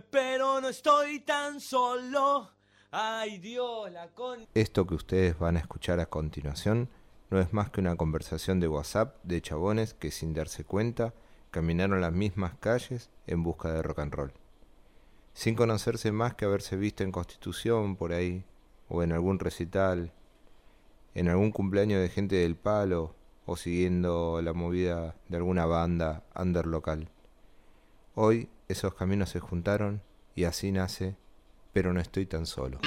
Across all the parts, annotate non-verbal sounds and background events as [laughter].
pero no estoy tan solo. Ay Dios, la con... Esto que ustedes van a escuchar a continuación no es más que una conversación de WhatsApp de chabones que sin darse cuenta caminaron las mismas calles en busca de rock and roll. Sin conocerse más que haberse visto en Constitución por ahí, o en algún recital, en algún cumpleaños de gente del palo, o siguiendo la movida de alguna banda under local. Hoy esos caminos se juntaron y así nace pero no estoy tan solo.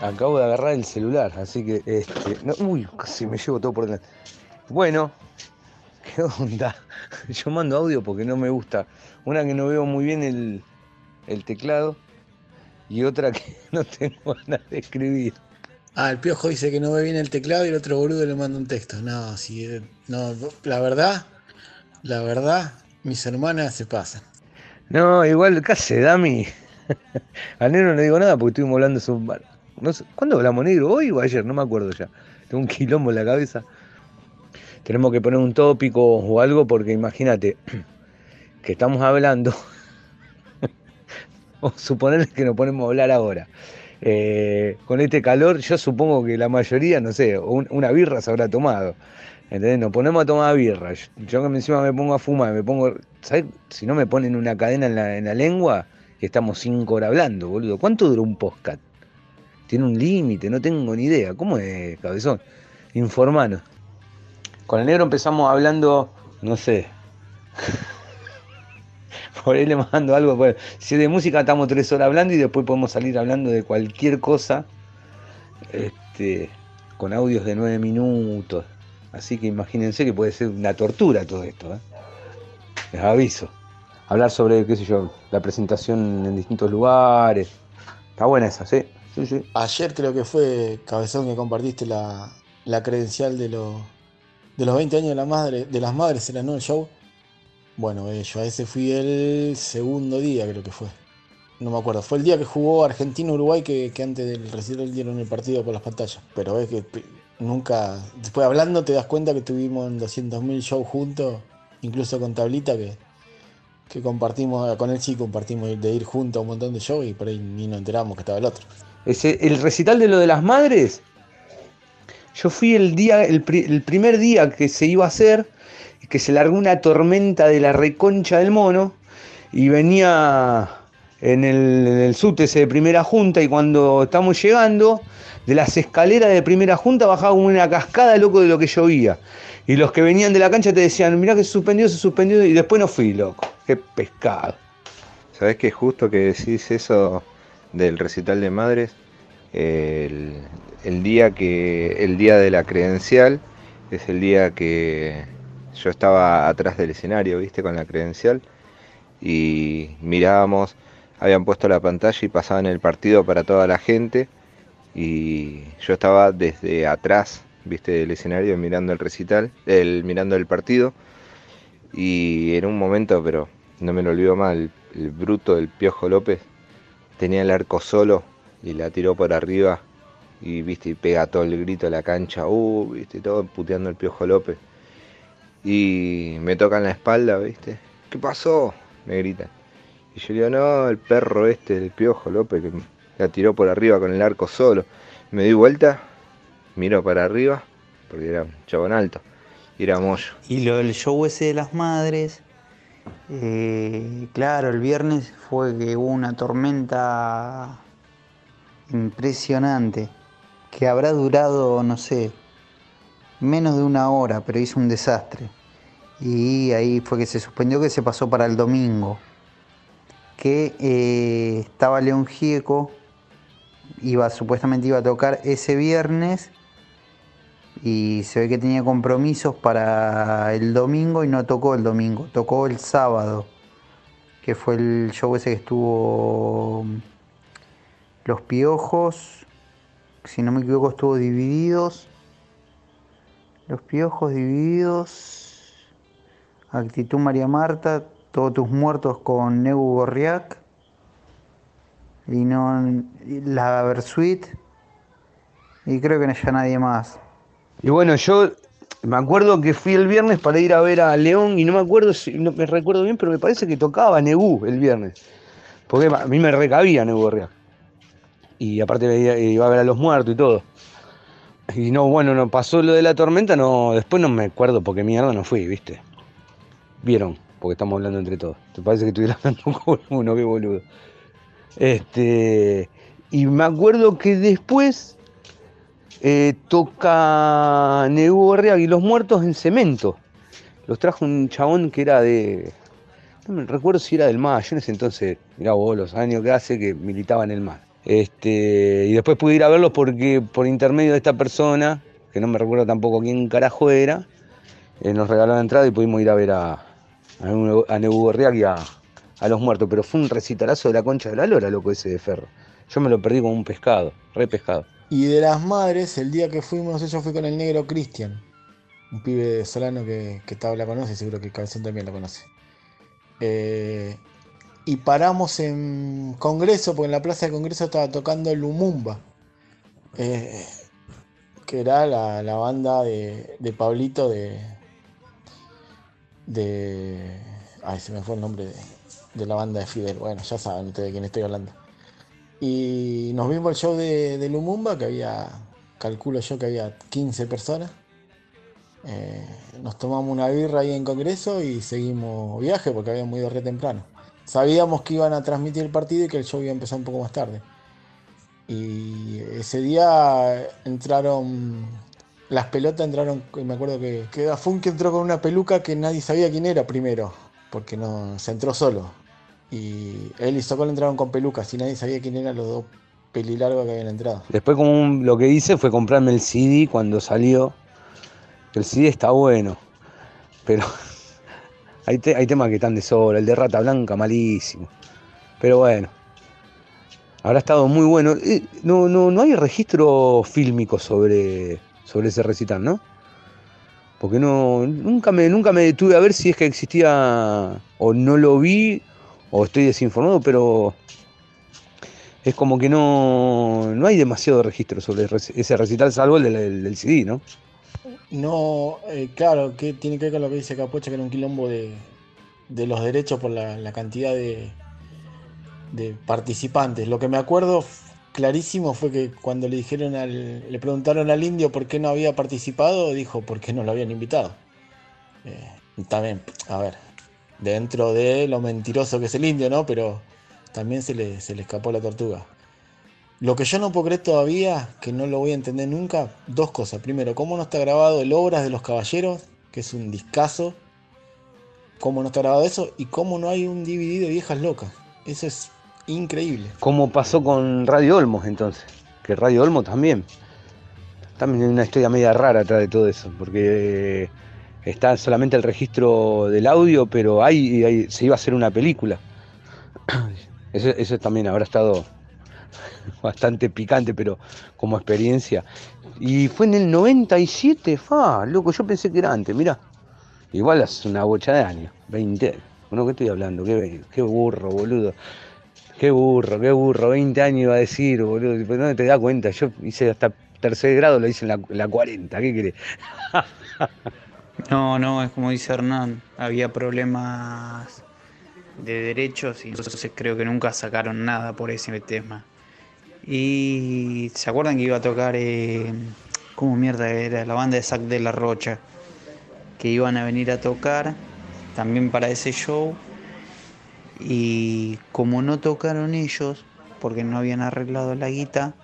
Acabo de agarrar el celular, así que este, uy, casi me llevo todo por delante. Bueno, [laughs] ¿qué onda? Yo mando audio porque no me gusta. Una que no veo muy bien el, el teclado y otra que [laughs] no tengo ganas de escribir. Ah, el piojo dice que no ve bien el teclado y el otro boludo le manda un texto. No, si no, la verdad, la verdad, mis hermanas se pasan. No, igual, casi, Dami. [laughs] Al negro no le digo nada porque estuvimos hablando. No ¿Cuándo hablamos negro? ¿Hoy o ayer? No me acuerdo ya. Tengo un quilombo en la cabeza. Tenemos que poner un tópico o algo porque imagínate [clears throat] que estamos hablando. [laughs] o suponer que nos ponemos a hablar ahora. Eh, con este calor, yo supongo que la mayoría, no sé, una birra se habrá tomado. ¿Entendés? Nos ponemos a tomar birra. Yo, que encima me pongo a fumar, me pongo. ¿Sabes? Si no me ponen una cadena en la, en la lengua, estamos cinco horas hablando, boludo. ¿Cuánto dura un podcast? Tiene un límite, no tengo ni idea. ¿Cómo es, cabezón? Informanos. Con el negro empezamos hablando, no sé. Por ahí le mando algo. Pues, si de música estamos tres horas hablando y después podemos salir hablando de cualquier cosa este, con audios de nueve minutos. Así que imagínense que puede ser una tortura todo esto. ¿eh? Les aviso. Hablar sobre, qué sé yo, la presentación en distintos lugares. Está buena esa, ¿sí? Sí, sí. Ayer creo que fue, Cabezón, que compartiste la, la credencial de, los de los 20 años de, la madre, de las madres en el show. Bueno, eh, yo a ese fui el segundo día, creo que fue. No me acuerdo. Fue el día que jugó Argentina-Uruguay que, antes del recital dieron el partido por las pantallas. Pero es que nunca. Después hablando te das cuenta que tuvimos 200.000 shows juntos, incluso con Tablita, que, que compartimos, con él sí compartimos de ir juntos a un montón de shows y por ahí ni nos enteramos que estaba el otro. Ese, el recital de lo de las madres. Yo fui el día, el primer día que se iba a hacer que se largó una tormenta de la reconcha del mono y venía en el, en el de primera junta y cuando estamos llegando, de las escaleras de primera junta bajaba una cascada loco de lo que llovía. Y los que venían de la cancha te decían, mirá que se suspendió, se suspendió y después no fui, loco. Qué pescado. ¿Sabés que justo que decís eso del recital de madres? El, el día que. el día de la credencial es el día que yo estaba atrás del escenario, viste, con la credencial. Y mirábamos, habían puesto la pantalla y pasaban el partido para toda la gente. Y yo estaba desde atrás, viste, del escenario mirando el recital, el, mirando el partido. Y en un momento, pero no me lo olvido mal, el, bruto del Piojo López tenía el arco solo y la tiró por arriba. Y viste y pega todo el grito a la cancha, uh, viste, todo puteando el Piojo López y me tocan la espalda, ¿viste? ¿Qué pasó? Me gritan. Y yo digo, no, el perro este, el piojo López, que la tiró por arriba con el arco solo. Me di vuelta, miro para arriba, porque era un chabón alto, y era Moyo. Y lo del show ese de las madres, eh, claro, el viernes fue que hubo una tormenta impresionante, que habrá durado, no sé, menos de una hora, pero hizo un desastre. Y ahí fue que se suspendió, que se pasó para el domingo. Que eh, estaba León Gieco, iba, supuestamente iba a tocar ese viernes y se ve que tenía compromisos para el domingo y no tocó el domingo, tocó el sábado, que fue el show ese que estuvo Los Piojos, si no me equivoco estuvo Divididos los piojos divididos. Actitud María Marta. Todos tus muertos con Negu Gorriak. No. La Versuit. Y creo que no haya nadie más. Y bueno, yo me acuerdo que fui el viernes para ir a ver a León y no me acuerdo si, no me recuerdo bien, pero me parece que tocaba Nebú el viernes. Porque a mí me recabía Nebú Real. Y aparte iba a ver a los muertos y todo. Y no, bueno, no pasó lo de la tormenta, no, después no me acuerdo porque mierda no fui, ¿viste? Vieron, porque estamos hablando entre todos. ¿Te parece que estuviera [laughs] hablando con uno? Qué boludo. Este, y me acuerdo que después eh, toca Borreaga y los muertos en cemento. Los trajo un chabón que era de. No me recuerdo si era del MAD. Yo en ese entonces, mirá vos, los años que hace que militaba en el MAD. Este, y después pude ir a verlos porque por intermedio de esta persona, que no me recuerdo tampoco quién carajo era, eh, nos regaló la entrada y pudimos ir a ver a, a, Borreaga y a, a los muertos. Pero fue un recitalazo de la concha de la lora, loco, ese de ferro. Yo me lo perdí como un pescado, re pescado. Y de las madres, el día que fuimos, yo fui con el negro Cristian, un pibe de Solano que, que estaba, la conoce, seguro que Cabezón también la conoce. Eh, y paramos en Congreso, porque en la plaza de Congreso estaba tocando Lumumba, eh, que era la, la banda de, de Pablito de, de. Ay, se me fue el nombre de, de la banda de Fidel. Bueno, ya saben ustedes de quién estoy hablando. Y nos vimos el show de, de Lumumba, que había, calculo yo que había 15 personas. Eh, nos tomamos una birra ahí en Congreso y seguimos viaje porque habíamos ido re temprano. Sabíamos que iban a transmitir el partido y que el show iba a empezar un poco más tarde. Y ese día entraron, las pelotas entraron, me acuerdo que, que entró con una peluca que nadie sabía quién era primero, porque no, se entró solo. Y él y Sokol entraron con pelucas y nadie sabía quién eran los dos pelilargos que habían entrado. Después como lo que hice fue comprarme el CD cuando salió. El CD está bueno, pero [laughs] hay, hay temas que están de sobra. El de Rata Blanca malísimo. Pero bueno, habrá estado muy bueno. Eh, No, no, no hay registro fílmico sobre, sobre ese recital, ¿no? Porque no, nunca me, nunca me detuve a ver si es que existía o no lo vi o estoy desinformado, pero es como que no, no hay demasiado registro sobre ese recital, salvo el del, el del CD, ¿no? No, eh, claro, que tiene que ver con lo que dice Capocha, que era un quilombo de, de los derechos por la, la cantidad de, de participantes. Lo que me acuerdo clarísimo fue que cuando le dijeron al, le preguntaron al indio por qué no había participado, dijo por qué no lo habían invitado. Eh, también, a ver, dentro de lo mentiroso que es el indio, ¿no? Pero también se le, se le escapó la tortuga. Lo que yo no puedo creer todavía, que no lo voy a entender nunca, dos cosas. Primero, cómo no está grabado el Obras de los Caballeros, que es un discazo. Cómo no está grabado eso y cómo no hay un DVD de viejas locas. Eso es increíble. Como pasó con Radio Olmos entonces, que Radio Olmos también. También hay una historia media rara atrás de todo eso, porque eh, está solamente el registro del audio, pero hay- se iba a hacer una película. [clears throat] Eso, eso también habrá estado [laughs] bastante picante, pero como experiencia. Y fue en el 97, fa, loco, yo pensé que era antes, mirá. Igual hace una bocha de años, 20. Bueno, ¿qué estoy hablando? Qué burro, boludo. Qué burro, qué burro. 20 años iba a decir, boludo. Pero no te das cuenta. Yo hice hasta tercer grado, lo hice en la, la 40. ¿Qué querés? [laughs] No, no, es como dice Hernán, había problemas de derechos y entonces creo que nunca sacaron nada por ese tema. Y se acuerdan que iba a tocar, eh, ¿cómo mierda era? La banda de Zack de la Rocha, que iban a venir a tocar también para ese show. Y como no tocaron ellos, porque no habían arreglado la guita,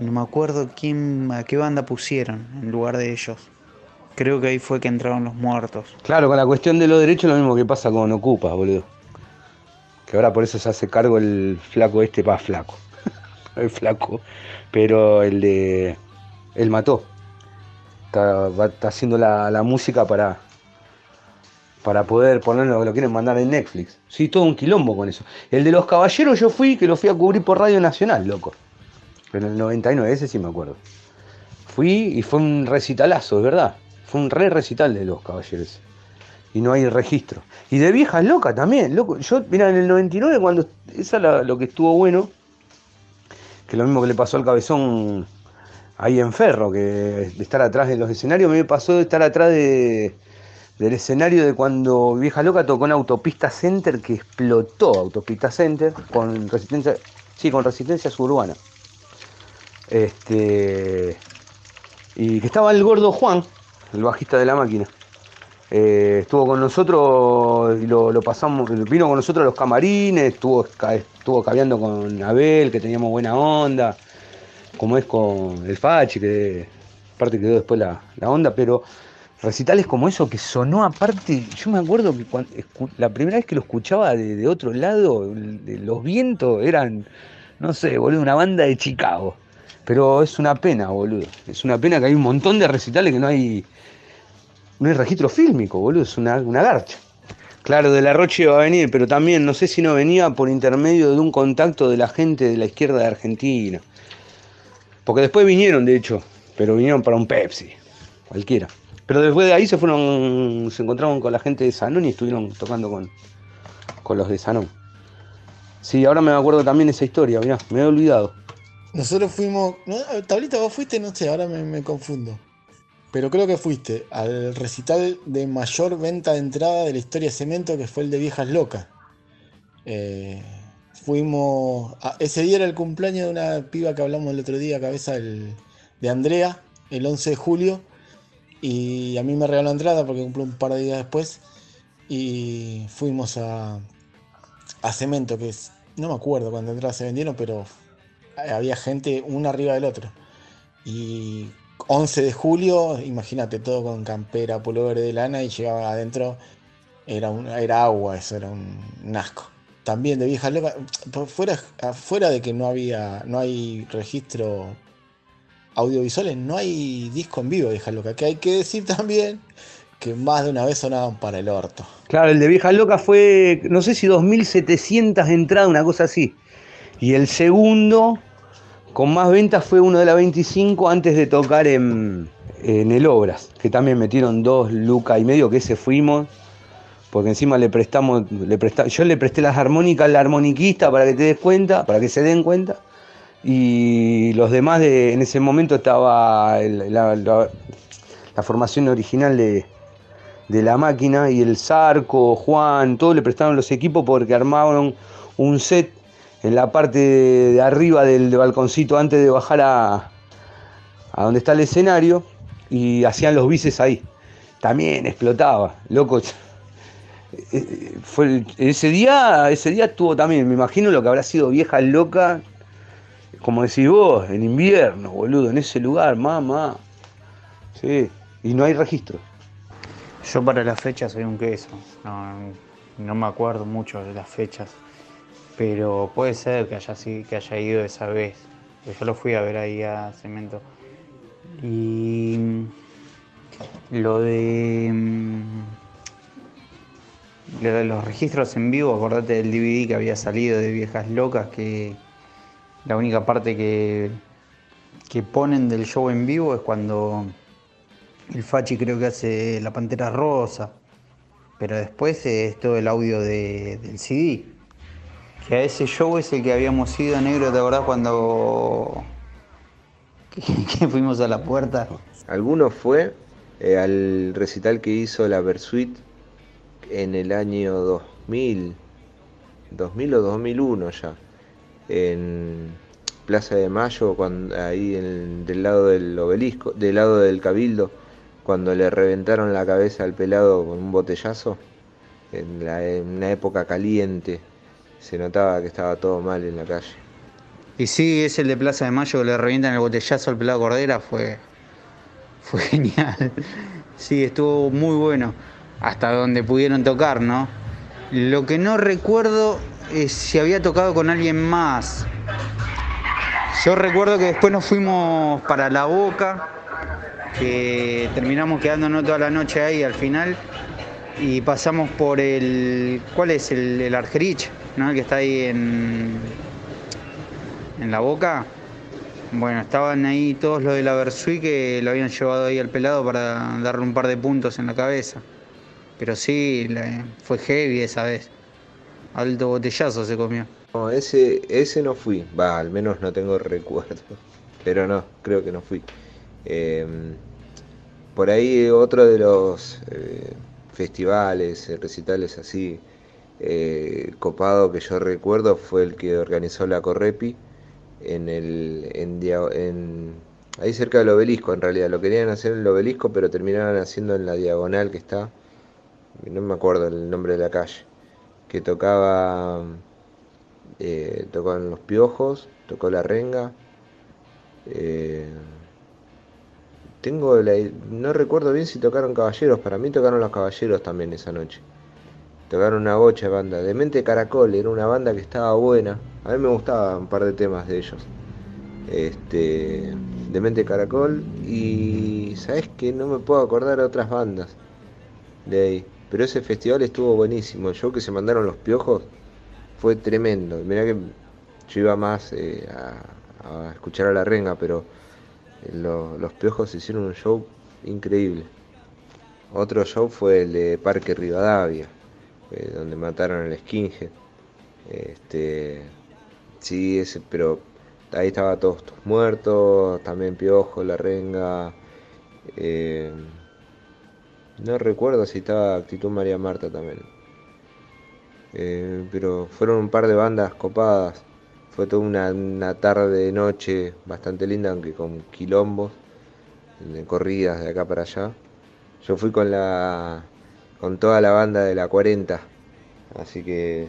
no me acuerdo quién, a qué banda pusieron en lugar de ellos. Creo que ahí fue que entraron los muertos. Claro, con la cuestión de los derechos, lo mismo que pasa con Ocupas, boludo. Que ahora por eso se hace cargo el flaco este, pa, flaco. [laughs] el flaco. Pero el de. Él mató. Está, va- haciendo la música para. Para poder ponerlo, lo quieren mandar en Netflix. Sí, todo un quilombo con eso. El de los caballeros yo fui, que lo fui a cubrir por Radio Nacional, loco. En el 99, ese sí me acuerdo. Fui y fue un recitalazo, es verdad. Fue un re recital de los caballeros. Y no hay registro. Y de viejas locas también, loco. Yo, mira, en el 99, cuando. Esa es la- lo que estuvo bueno. Que lo mismo que le pasó al cabezón ahí en Ferro, que estar atrás de los escenarios, me pasó de estar atrás de, del escenario de cuando Vieja Loca tocó en Autopista Center, que explotó Autopista Center con resistencia, sí, con resistencia suburbana. Este, y que estaba el gordo Juan, el bajista de la máquina. Eh, estuvo con nosotros lo, pasamos, vino con nosotros a los camarines, estuvo, estuvo caviando con Abel, que teníamos buena onda, como es con el Fachi, que aparte quedó después la, la onda, pero recitales como eso que sonó aparte, yo me acuerdo que cuando, la primera vez que lo escuchaba de, otro lado, los vientos eran, no sé, boludo, una banda de Chicago. Pero es una pena, boludo. Es una pena que hay un montón de recitales que no hay, no hay registro fílmico, boludo. Es una, una garcha. Claro, de la Roche iba a venir, pero también no sé si no venía por intermedio de un contacto de la gente de la izquierda de Argentina. Porque después vinieron, de hecho, pero vinieron para un Pepsi, cualquiera. Pero después de ahí se fueron, se encontraron con la gente de Sanón y estuvieron tocando con, con los de Sanón. Sí, ahora me acuerdo también esa historia, mirá, me he olvidado. Nosotros fuimos. ¿no? Tablita, vos fuiste, no sé, ahora me, confundo. Pero creo que fuiste al recital de mayor venta de entrada de la historia de Cemento, que fue el de Viejas Locas. Eh, fuimos. Ese día era el cumpleaños de una piba que hablamos el otro día, cabeza de Andrea, el 11 de julio. Y a mí me regaló entrada porque cumplió un par de días después. Y fuimos a, a Cemento, que es. No me acuerdo cuántas entradas se vendieron, pero había gente uno arriba del otro. Y 11 de julio, imagínate todo con campera, pullover de lana y llegaba adentro, era, un, era agua, eso era un, un asco. También de viejas locas, fuera, fuera de que no había, no hay registro audiovisuales, no hay disco en vivo de viejas locas, que hay que decir también que más de una vez sonaban para el orto. Claro, el de viejas locas fue, no sé si 2.700 entradas, una cosa así. Y el segundo, con más ventas, fue uno de la 25 antes de tocar en, en el Obras, que también metieron dos lucas y medio, que ese fuimos, porque encima le prestamos, le presta, yo le presté las armónicas al armoniquista para que te des cuenta, para que se den cuenta. Y los demás, de, en ese momento estaba la, formación original de, de la máquina y el Zarco, Juan, todos le prestaron los equipos porque armaron un set en la parte de arriba del, balconcito antes de bajar a, a donde está el escenario y hacían los bices ahí. También explotaba, loco. [laughs] Fue, ese día, ese día estuvo también, me imagino lo que habrá sido vieja loca, como decís vos, en invierno, boludo, en ese lugar, mamá. Sí, y no hay registro. Yo para las fechas soy un queso, no, me acuerdo mucho de las fechas pero puede ser que haya, que haya ido esa vez. Yo lo fui a ver ahí a Cemento. Y lo de, lo de los registros en vivo, acordate del DVD que había salido de Viejas Locas, que la única parte que, que ponen del show en vivo es cuando el Fachi creo que hace la Pantera Rosa, pero después es todo el audio de, del CD que a ese show es el que habíamos ido, negro, ¿te acordás cuando [laughs] fuimos a la puerta? Alguno fue eh, al recital que hizo la Versuit en el año 2000, 2000 o 2001 ya, en Plaza de Mayo, cuando, ahí en, del lado del obelisco, del lado del cabildo, cuando le reventaron la cabeza al pelado con un botellazo, en, en una época caliente se notaba que estaba todo mal en la calle. Y sí, es el de Plaza de Mayo que le revientan el botellazo al pelado Cordera, fue, [laughs] fue genial. Sí, estuvo muy bueno, hasta donde pudieron tocar, ¿no? Lo que no recuerdo es si había tocado con alguien más. Yo recuerdo que después nos fuimos para La Boca, que terminamos quedándonos toda la noche ahí al final, y pasamos por el... ¿Cuál es? El, el Argerich. ¿no? El que está ahí en, en la boca. Bueno, estaban ahí todos los de la Versui que lo habían llevado ahí al pelado para darle un par de puntos en la cabeza. Pero sí, fue heavy esa vez. Alto botellazo se comió. No, ese, ese no fui. Va, al menos no tengo [laughs] recuerdo. pero no, creo que no fui. Em, por ahí otro de los eh, festivales, eh, recitales así, eh, copado que yo recuerdo fue el que organizó la Correpi en el en, en, ahí cerca del obelisco en realidad lo querían hacer en el obelisco pero terminaron haciendo en la diagonal que está no me acuerdo el nombre de la calle que tocaba eh, tocaban los piojos tocó la renga eh, tengo no recuerdo bien si tocaron caballeros para mí tocaron los caballeros también esa noche tocaron una bocha de banda. Demente Caracol era una banda que estaba buena. A mí me gustaban un par de temas de ellos. Este, Demente Caracol y sabes que no me puedo acordar de otras bandas de ahí. Pero ese festival estuvo buenísimo. El show que se mandaron los piojos fue tremendo. Mirá que yo iba más eh, a, escuchar a la renga, pero eh, los piojos hicieron un show increíble. Otro show fue el de Parque Rivadavia eh, donde mataron al Skinhead. Este, sí, ese, pero ahí estaba todos, muertos, también Piojo, La Renga. No recuerdo si estaba Actitud María Marta también. Eh, pero fueron un par de bandas copadas. Fue toda una, una tarde, noche bastante linda, aunque con quilombos, de corridas de acá para allá. Yo fui con la con toda la banda de la 40. Así que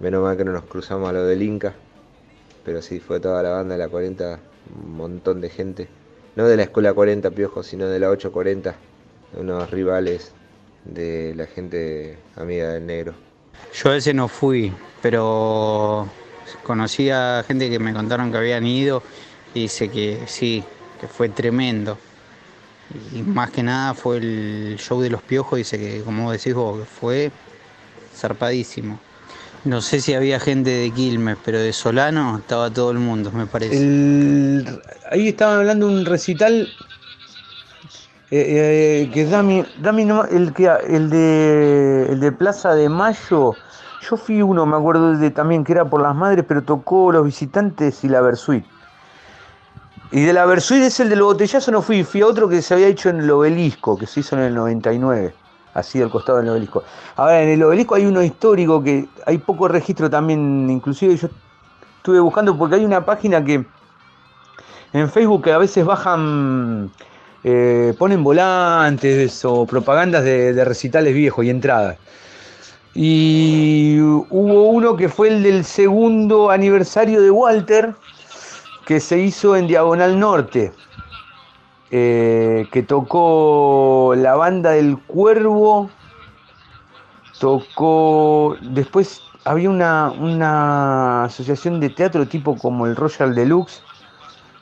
menos mal que no nos cruzamos a lo del Inca. Pero sí, fue toda la banda de la 40, un montón de gente. No de la escuela 40 Piojo, sino de la 840. Unos rivales de la gente amiga del negro. Yo a ese no fui, pero conocí a gente que me contaron que habían ido y dice que sí, que fue tremendo. Y más que nada fue el show de los piojos, dice que como decís vos, fue zarpadísimo. No sé si había gente de Quilmes, pero de Solano estaba todo el mundo, me parece. ahí estaban hablando un recital eh, eh, que Dami, Dami el, que, el, de, el de Plaza de Mayo, yo fui uno, me acuerdo de, también que era por las madres, pero tocó Los Visitantes y la Versuit. Y de la Versuit es el de los botellazos, no fui, fui a otro que se había hecho en el obelisco, que se hizo en el 99, así al costado del obelisco. Ahora, en el obelisco hay uno histórico que hay poco registro también, inclusive yo estuve buscando porque hay una página que en Facebook a veces bajan, eh, ponen volantes o propagandas de, de recitales viejos y entradas. Y hubo uno que fue el del segundo aniversario de Walter, que se hizo en Diagonal Norte, eh, que tocó la banda del Cuervo, tocó, después había una, una asociación de teatro tipo como el Royal Deluxe,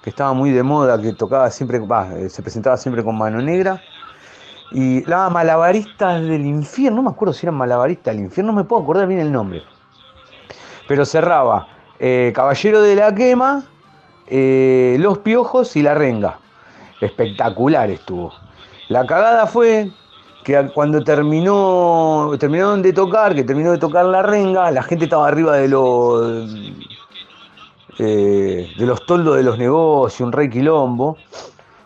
que estaba muy de moda, que tocaba siempre, eh, se presentaba siempre con mano negra. Y la Malabaristas del Infierno, no me acuerdo si eran Malabaristas del Infierno, no me puedo acordar bien el nombre. Pero cerraba eh, Caballero de la Quema, eh, los Piojos y La Renga. Espectacular estuvo. La cagada fue que cuando terminó, terminaron de tocar, que terminó de tocar La Renga, la gente estaba arriba de los, eh, de los toldos de los negocios, un rey quilombo.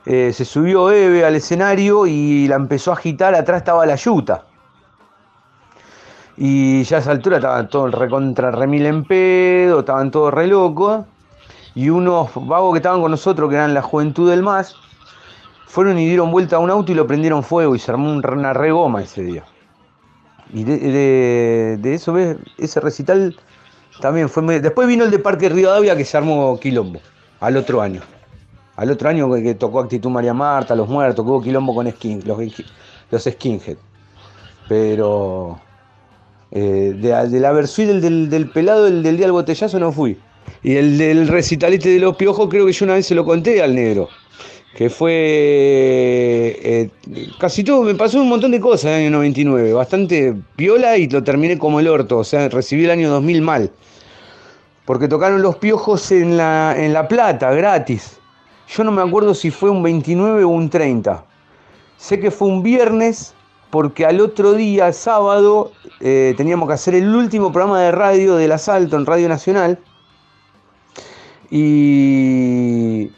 Eh, se subió Eve al escenario y la empezó a agitar, atrás estaba la yuta. Y ya a esa altura estaban todos recontra remil en pedo, estaban todos re locos y unos vagos que estaban con nosotros, que eran la juventud del MAS, fueron y dieron vuelta a un auto y lo prendieron fuego y se armó una regoma ese día. Y de, eso, ¿ves? Ese recital también fue muy... Después vino el de Parque Rivadavia que se armó quilombo, al otro año. Al otro año que, tocó Actitud María Marta, Los Muertos, que hubo quilombo con los, los skinhead. Pero eh, de, la versión del, del, pelado del, del día del botellazo no fui. Y el del recitaliste de los piojos, creo que yo una vez se lo conté al negro. Que fue. Eh, casi todo, me pasó un montón de cosas en el año 99. Bastante piola y lo terminé como el orto. O sea, recibí el año 2000 mal. Porque tocaron los piojos en La, en la Plata, gratis. Yo no me acuerdo si fue un 29 o un 30. Sé que fue un viernes porque al otro día, sábado, eh, teníamos que hacer el último programa de radio del asalto en Radio Nacional y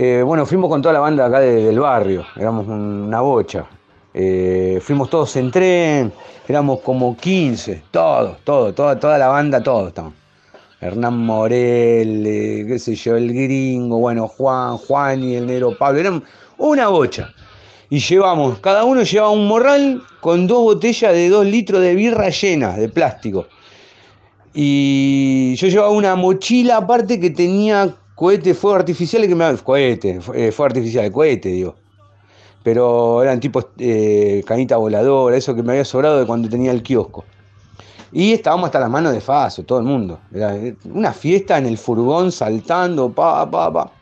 Eh, bueno, fuimos con toda la banda acá de- del barrio, éramos un- una bocha. Eh, fuimos todos en tren, éramos como 15, todos, todos, toda, toda la banda, todos estaban. Hernán Morel, qué sé yo, el gringo, bueno, Juan, Juan y el negro Pablo, eran una bocha. Y llevamos, cada uno llevaba un morral con dos botellas de dos litros de birra llenas de plástico. Y yo llevaba una mochila aparte que tenía cohetes, fuegos artificiales que me cohete, eh, fuego artificial, cohete, digo. Pero eran tipos eh, canita voladora, eso que me había sobrado de cuando tenía el kiosco. Y estábamos hasta las manos de Faso, todo el mundo. Era una fiesta en el furgón, saltando, pa, pa, pa.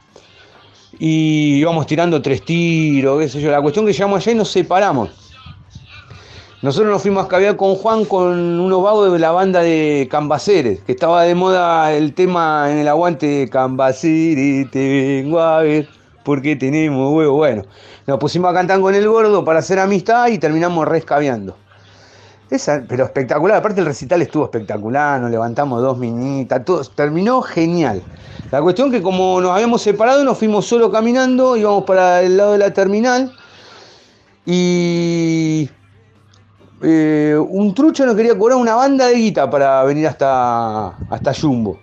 Y íbamos tirando tres tiros, qué sé yo. La cuestión que llegamos allá y nos separamos. Nosotros nos fuimos a caviar con Juan con unos vagos de la banda de Cambaceres, que estaba de moda el tema en el aguante de Cambaceres, te vengo a ver, porque tenemos huevo. Bueno, nos pusimos a cantar con el gordo para hacer amistad y terminamos rescaviando. Esa, pero espectacular, aparte el recital estuvo espectacular, nos levantamos dos minitas, todo, terminó genial. La cuestión que como nos habíamos separado, nos fuimos solo caminando, íbamos para el lado de la terminal y eh, un trucho nos quería cobrar una banda de guita para venir hasta, hasta Jumbo.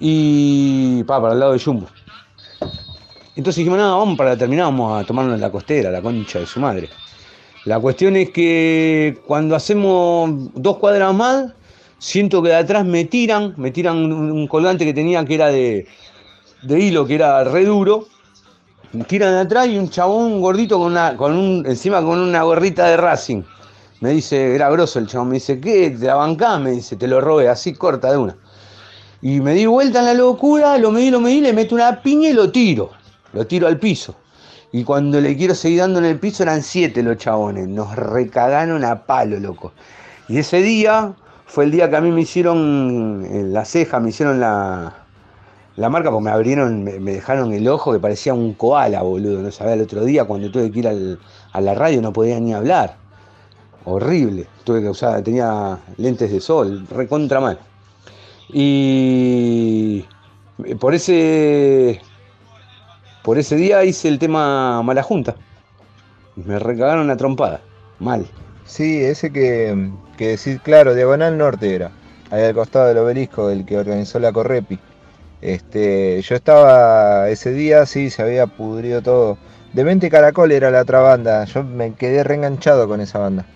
Y pa, para el lado de Jumbo. Entonces dijimos, no, vamos para la terminal, vamos a tomarnos la costera, la concha de su madre. La cuestión es que cuando hacemos dos cuadras más, siento que de atrás me tiran, me tiran un, un colgante que tenía que era de, de hilo, que era re duro. Tiran de atrás y un chabón gordito con una, con un, encima con una gorrita de Racing. Me dice, era grosso el chabón, me dice, ¿qué? ¿Te la bancás? Me dice, te lo robé, así corta de una. Y me di vuelta en la locura, lo medí, lo medí, le meto una piña y lo tiro. Lo tiro al piso. Y cuando le quiero seguir dando en el piso eran siete los chabones. Nos recagaron a palo, loco. Y ese día fue el día que a mí me hicieron en la ceja, me hicieron la, la marca, porque me abrieron, me, dejaron el ojo que parecía un koala, boludo. No sabía el otro día cuando tuve que ir al- a la radio no podía ni hablar. Horrible. Tuve que usar, tenía lentes de sol, recontra mal. Y por ese por ese día hice el tema Mala Junta. Me recagaron la trompada. Mal. Sí, ese que, que decís, claro, Diagonal Norte era, ahí al costado del obelisco, el que organizó la Correpi. Este, yo estaba ese día, sí, se había pudrido todo. Demente Caracol era la otra banda, yo me quedé reenganchado con esa banda.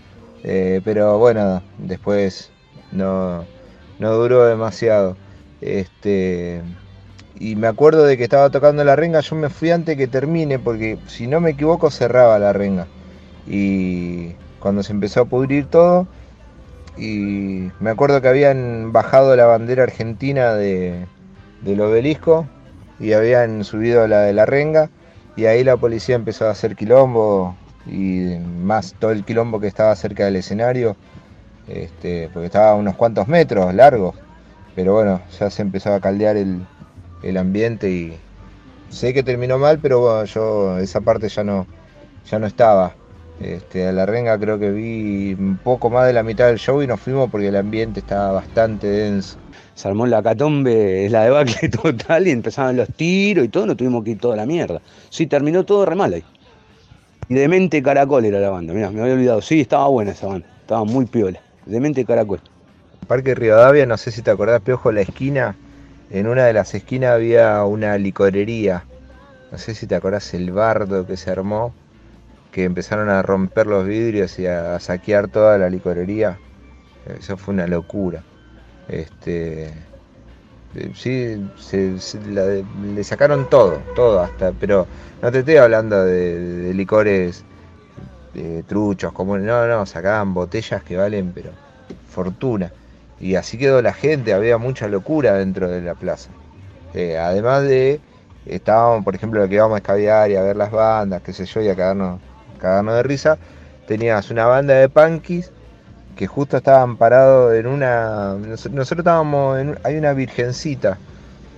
Eh, pero bueno, después no, no duró demasiado. Este, y me acuerdo de que estaba tocando la renga, yo me fui antes que termine, porque si no me equivoco cerraba la renga. Y cuando se empezó a pudrir todo, y me acuerdo que habían bajado la bandera argentina de, del obelisco y habían subido la de la renga, y ahí la policía empezó a hacer quilombo, y más todo el quilombo que estaba cerca del escenario, este, porque estaba a unos cuantos metros largos, pero bueno, ya se empezó a caldear el, el ambiente y sé que terminó mal, pero bueno, yo esa parte ya no, ya no estaba. Este, a la renga creo que vi un poco más de la mitad del show y nos fuimos porque el ambiente estaba bastante denso. Se armó la catombe, es la debacle [laughs] total y empezaron los tiros y todo, nos tuvimos que ir toda la mierda. Sí, terminó todo re mal ahí. Y Demente Caracol era la banda, mirá, me había olvidado. Sí, estaba buena esa banda, estaba muy piola. Demente Caracol. Parque Rivadavia, no sé si te acordás, Piojo, la esquina, en una de las esquinas había una licorería. No sé si te acordás el bardo que se armó, que empezaron a romper los vidrios y a, saquear toda la licorería. Eso fue una locura. Este, eh, sí, le sacaron todo, todo hasta, pero no te estoy hablando de, de licores eh, truchos, como no, no, sacaban botellas que valen, pero fortuna. Y así quedó la gente, había mucha locura dentro de la plaza. Eh, además de, estábamos, por ejemplo, lo que íbamos a escabiar y a ver las bandas, qué sé yo, y a cagarnos, cagarnos de risa, tenías una banda de punkis que justo estaban parados en una... nos- Nosotros estábamos en... Hay una virgencita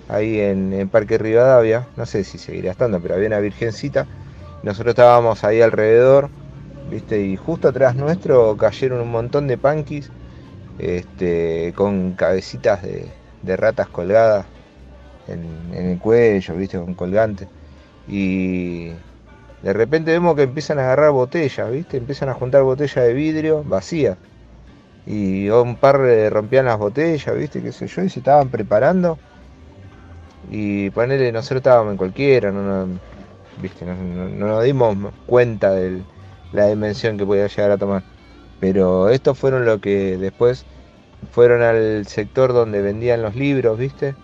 ahí en, en Parque Rivadavia, no sé si seguirá estando, pero había una virgencita. Nosotros estábamos ahí alrededor, ¿viste? Y justo atrás nuestro cayeron un montón de punkis este, con cabecitas de, ratas colgadas. en, en el cuello, viste, con colgante. Y de repente vemos que empiezan a agarrar botellas, viste, empiezan a juntar botellas de vidrio vacías. Y un par rompían las botellas, viste, qué sé yo, y se estaban preparando. Y ponele, nosotros estábamos en cualquiera, no, viste, no, no- no nos dimos cuenta de la dimensión que podía llegar a tomar. Pero estos fueron lo que después fueron al sector donde vendían los libros, ¿viste?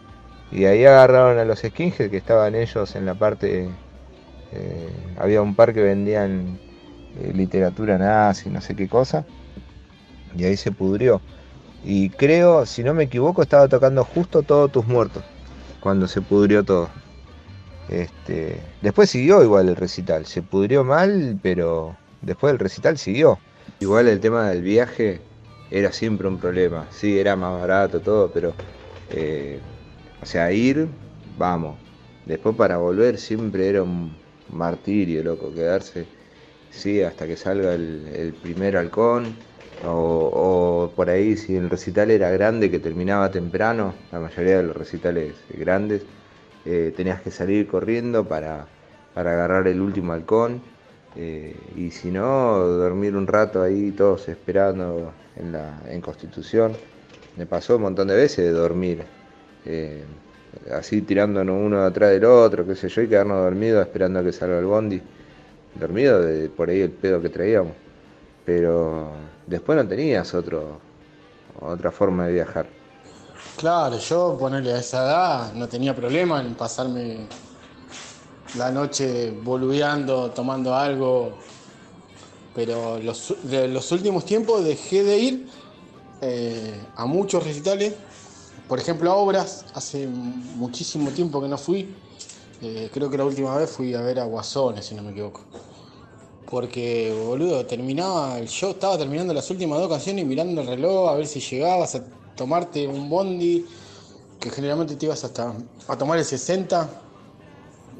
Y ahí agarraron a los skinheads que estaban ellos en la parte... eh, había un par que vendían eh, literatura nazi, no sé qué cosa. Y ahí se pudrió. Y creo, si no me equivoco, estaba tocando justo todos tus muertos. Cuando se pudrió todo. Este, después siguió igual el recital. Se pudrió mal, pero después el recital siguió. Igual el tema del viaje era siempre un problema. Sí, era más barato todo, pero... eh, o sea, ir, vamos. Después para volver siempre era un martirio, loco. Quedarse, sí, hasta que salga el, primer halcón. O, o por ahí, si el recital era grande, que terminaba temprano, la mayoría de los recitales grandes, eh, tenías que salir corriendo para, para agarrar el último halcón. eh, y si no, dormir un rato ahí todos esperando en, la, en Constitución. Me pasó un montón de veces de dormir, eh, así tirándonos uno atrás del otro, qué sé yo, y quedarnos dormidos esperando a que salga el bondi. Dormido de por ahí el pedo que traíamos. Pero después no tenías otro, otra forma de viajar. Claro, yo ponerle a esa edad no tenía problema en pasarme la noche boludeando, tomando algo, pero los, los últimos tiempos dejé de ir eh, a muchos recitales, por ejemplo a obras, hace muchísimo tiempo que no fui, Eh, creo que la última vez fui a ver a Guasones, si no me equivoco. Porque, boludo, terminaba el show, estaba terminando las últimas dos canciones y mirando el reloj a ver si llegabas a tomarte un bondi, que generalmente te ibas hasta a tomar el 60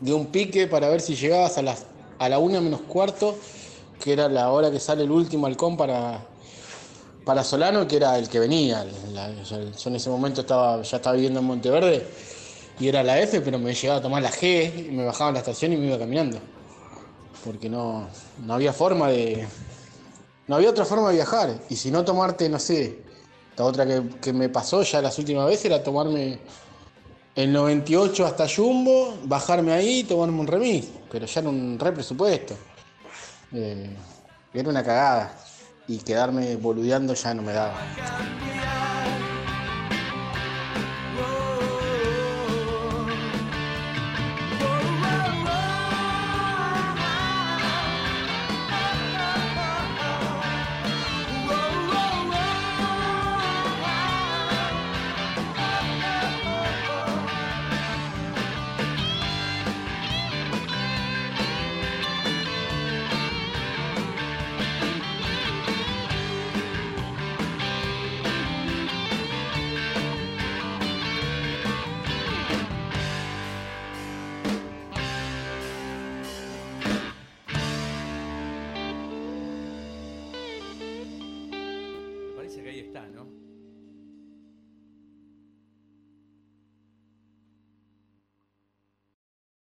de un pique para ver si llegabas a las a la una menos cuarto, que era la hora que sale el último halcón para, para Solano, que era el que venía. Yo, en ese momento estaba, ya estaba viviendo en Monteverde y era la F, pero me llegaba a tomar la G, y me bajaba en la estación y me iba caminando. Porque no, no había forma de. No había otra forma de viajar. Y si no tomarte, no sé, la otra que, que me pasó ya las últimas veces era tomarme el 98 hasta Jumbo, bajarme ahí y tomarme un remis. Pero ya era un re presupuesto. Eh, era una cagada. Y quedarme boludeando ya no me daba.